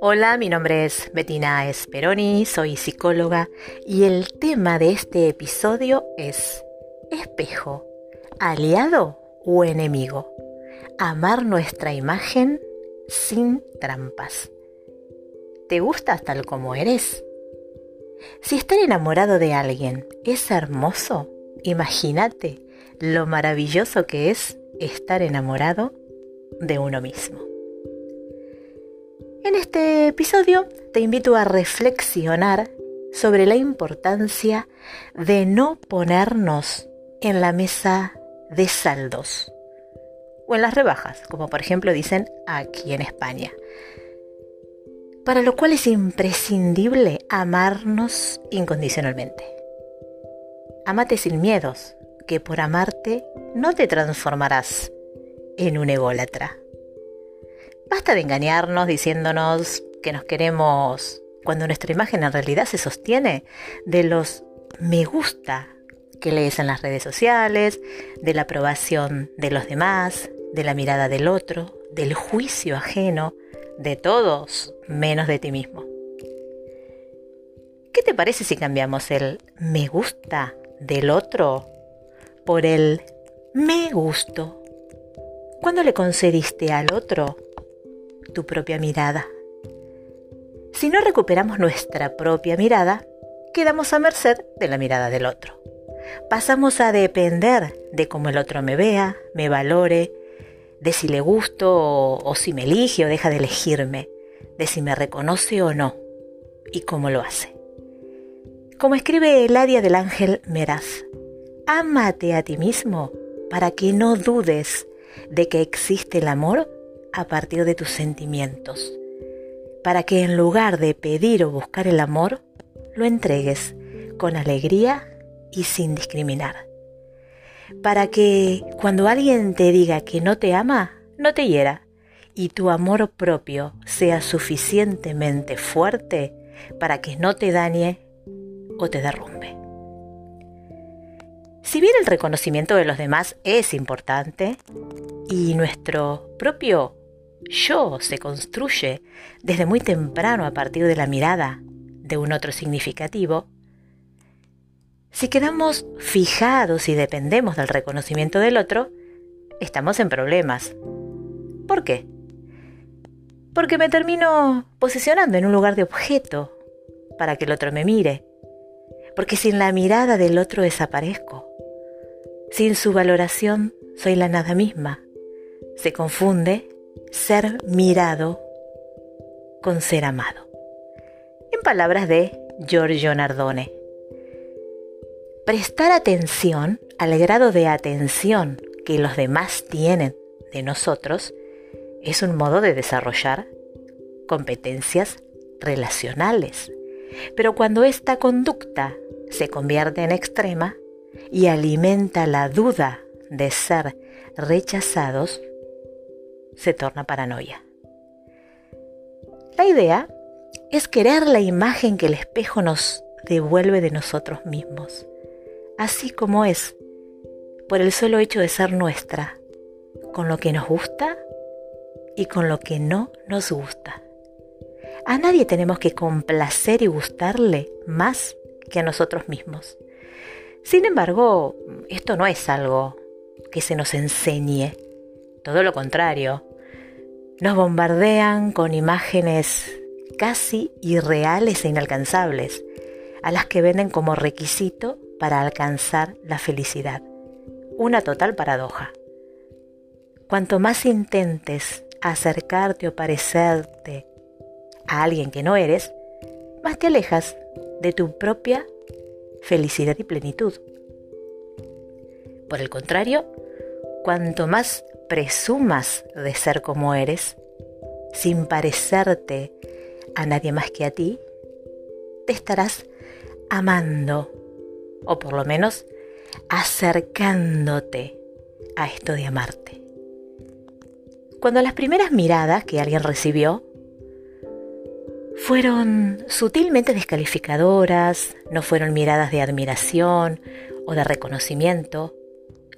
Hola, mi nombre es Bettina Esperoni, soy psicóloga y el tema de este episodio es espejo, aliado o enemigo. Amar nuestra imagen sin trampas. ¿Te gustas tal como eres? Si estar enamorado de alguien es hermoso, imagínate lo maravilloso que es estar enamorado de uno mismo. En este episodio te invito a reflexionar sobre la importancia de no ponernos en la mesa de saldos o en las rebajas, como por ejemplo dicen aquí en España. Para lo cual es imprescindible amarnos incondicionalmente. Amate sin miedos, que por amarte no te transformarás en un ególatra. Basta de engañarnos diciéndonos que nos queremos cuando nuestra imagen en realidad se sostiene de los me gusta que lees en las redes sociales, de la aprobación de los demás, de la mirada del otro, del juicio ajeno, de todos menos de ti mismo. ¿Qué te parece si cambiamos el me gusta del otro por el me gusto? ¿Cuándo le concediste al otro tu propia mirada. Si no recuperamos nuestra propia mirada, quedamos a merced de la mirada del otro. Pasamos a depender de cómo el otro me vea, me valore, de si le gusto o, si me elige o deja de elegirme, de si me reconoce o no y cómo lo hace. Como escribe el área del ángel Meraz, ámate a ti mismo para que no dudes de que existe el amor a partir de tus sentimientos, para que en lugar de pedir o buscar el amor, lo entregues con alegría y sin discriminar. Para que cuando alguien te diga que no te ama, no te hiera y tu amor propio sea suficientemente fuerte para que no te dañe o te derrumbe. Si bien el reconocimiento de los demás es importante y nuestro propio yo se construye desde muy temprano a partir de la mirada de un otro significativo, si quedamos fijados y dependemos del reconocimiento del otro, estamos en problemas. ¿Por qué? Porque me termino posicionando en un lugar de objeto para que el otro me mire. Porque sin la mirada del otro desaparezco. Sin su valoración soy la nada misma. Se confunde ser mirado con ser amado. En palabras de Giorgio Nardone, prestar atención al grado de atención que los demás tienen de nosotros es un modo de desarrollar competencias relacionales. Pero cuando esta conducta se convierte en extrema y alimenta la duda de ser rechazados, se torna paranoia. La idea es querer la imagen que el espejo nos devuelve de nosotros mismos, así como es, por el solo hecho de ser nuestra, con lo que nos gusta y con lo que no nos gusta. A nadie tenemos que complacer y gustarle más que a nosotros mismos. Sin embargo, esto no es algo que se nos enseñe, todo lo contrario. Nos bombardean con imágenes casi irreales e inalcanzables, a las que venden como requisito para alcanzar la felicidad. Una total paradoja. Cuanto más intentes acercarte o parecerte a alguien que no eres, más te alejas de tu propia felicidad y plenitud. Por el contrario, cuanto más presumas de ser como eres, sin parecerte a nadie más que a ti, te estarás amando, o por lo menos acercándote a esto de amarte. Cuando las primeras miradas que alguien recibió fueron sutilmente descalificadoras, no fueron miradas de admiración o de reconocimiento,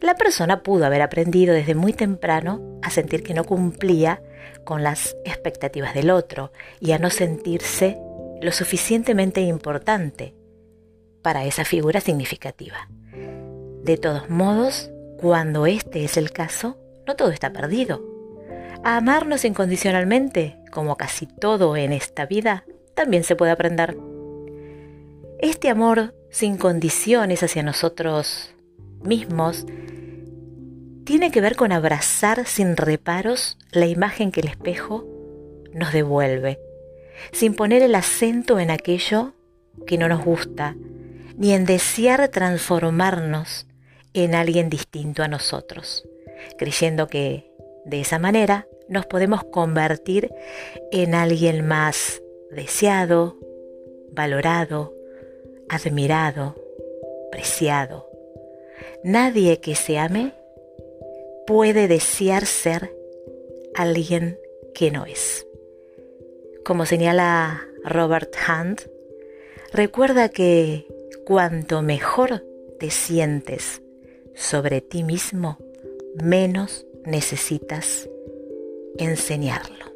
la persona pudo haber aprendido desde muy temprano a sentir que no cumplía con las expectativas del otro y a no sentirse lo suficientemente importante para esa figura significativa. De todos modos, cuando este es el caso, no todo está perdido. A amarnos incondicionalmente, como casi todo en esta vida, también se puede aprender. Este amor sin condiciones hacia nosotros mismos tiene que ver con abrazar sin reparos la imagen que el espejo nos devuelve, sin poner el acento en aquello que no nos gusta, ni en desear transformarnos en alguien distinto a nosotros, creyendo que de esa manera nos podemos convertir en alguien más deseado, valorado, admirado, preciado. Nadie que se ame puede desear ser alguien que no es. Como señala Robert Hunt, recuerda que cuanto mejor te sientes sobre ti mismo, menos necesitas enseñarlo.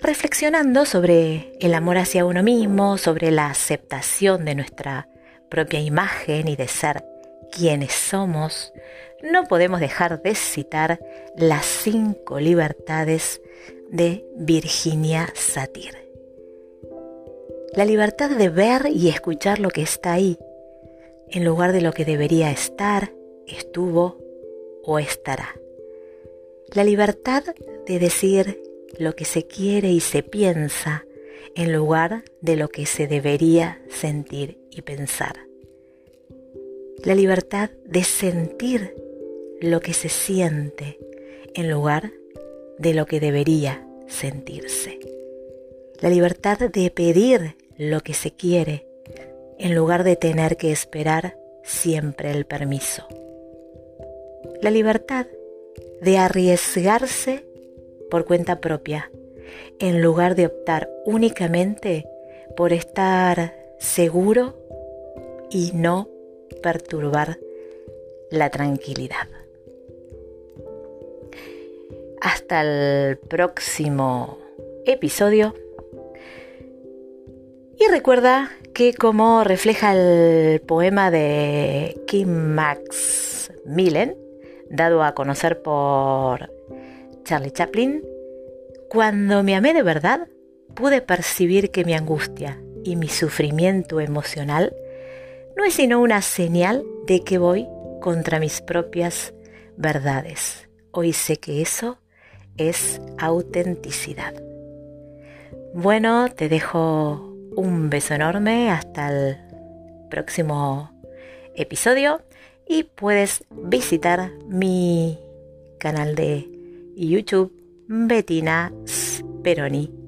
Reflexionando sobre el amor hacia uno mismo, sobre la aceptación de nuestra propia imagen y de ser quienes somos, no podemos dejar de citar las cinco libertades de Virginia Satir. La libertad de ver y escuchar lo que está ahí, en lugar de lo que debería estar, estuvo o estará. La libertad de decir lo que se quiere y se piensa, en lugar de lo que se debería sentir y pensar. La libertad de sentir lo que se siente en lugar de lo que debería sentirse. La libertad de pedir lo que se quiere en lugar de tener que esperar siempre el permiso. La libertad de arriesgarse por cuenta propia en lugar de optar únicamente por estar seguro y no perturbar la tranquilidad. Hasta el próximo episodio. Y recuerda que como refleja el poema de Kim Max Millen, dado a conocer por Charlie Chaplin, cuando me amé de verdad, pude percibir que mi angustia y mi sufrimiento emocional no es sino una señal de que voy contra mis propias verdades. Hoy sé que eso es autenticidad. Bueno, te dejo un beso enorme hasta el próximo episodio y puedes visitar mi canal de YouTube Bettina Speroni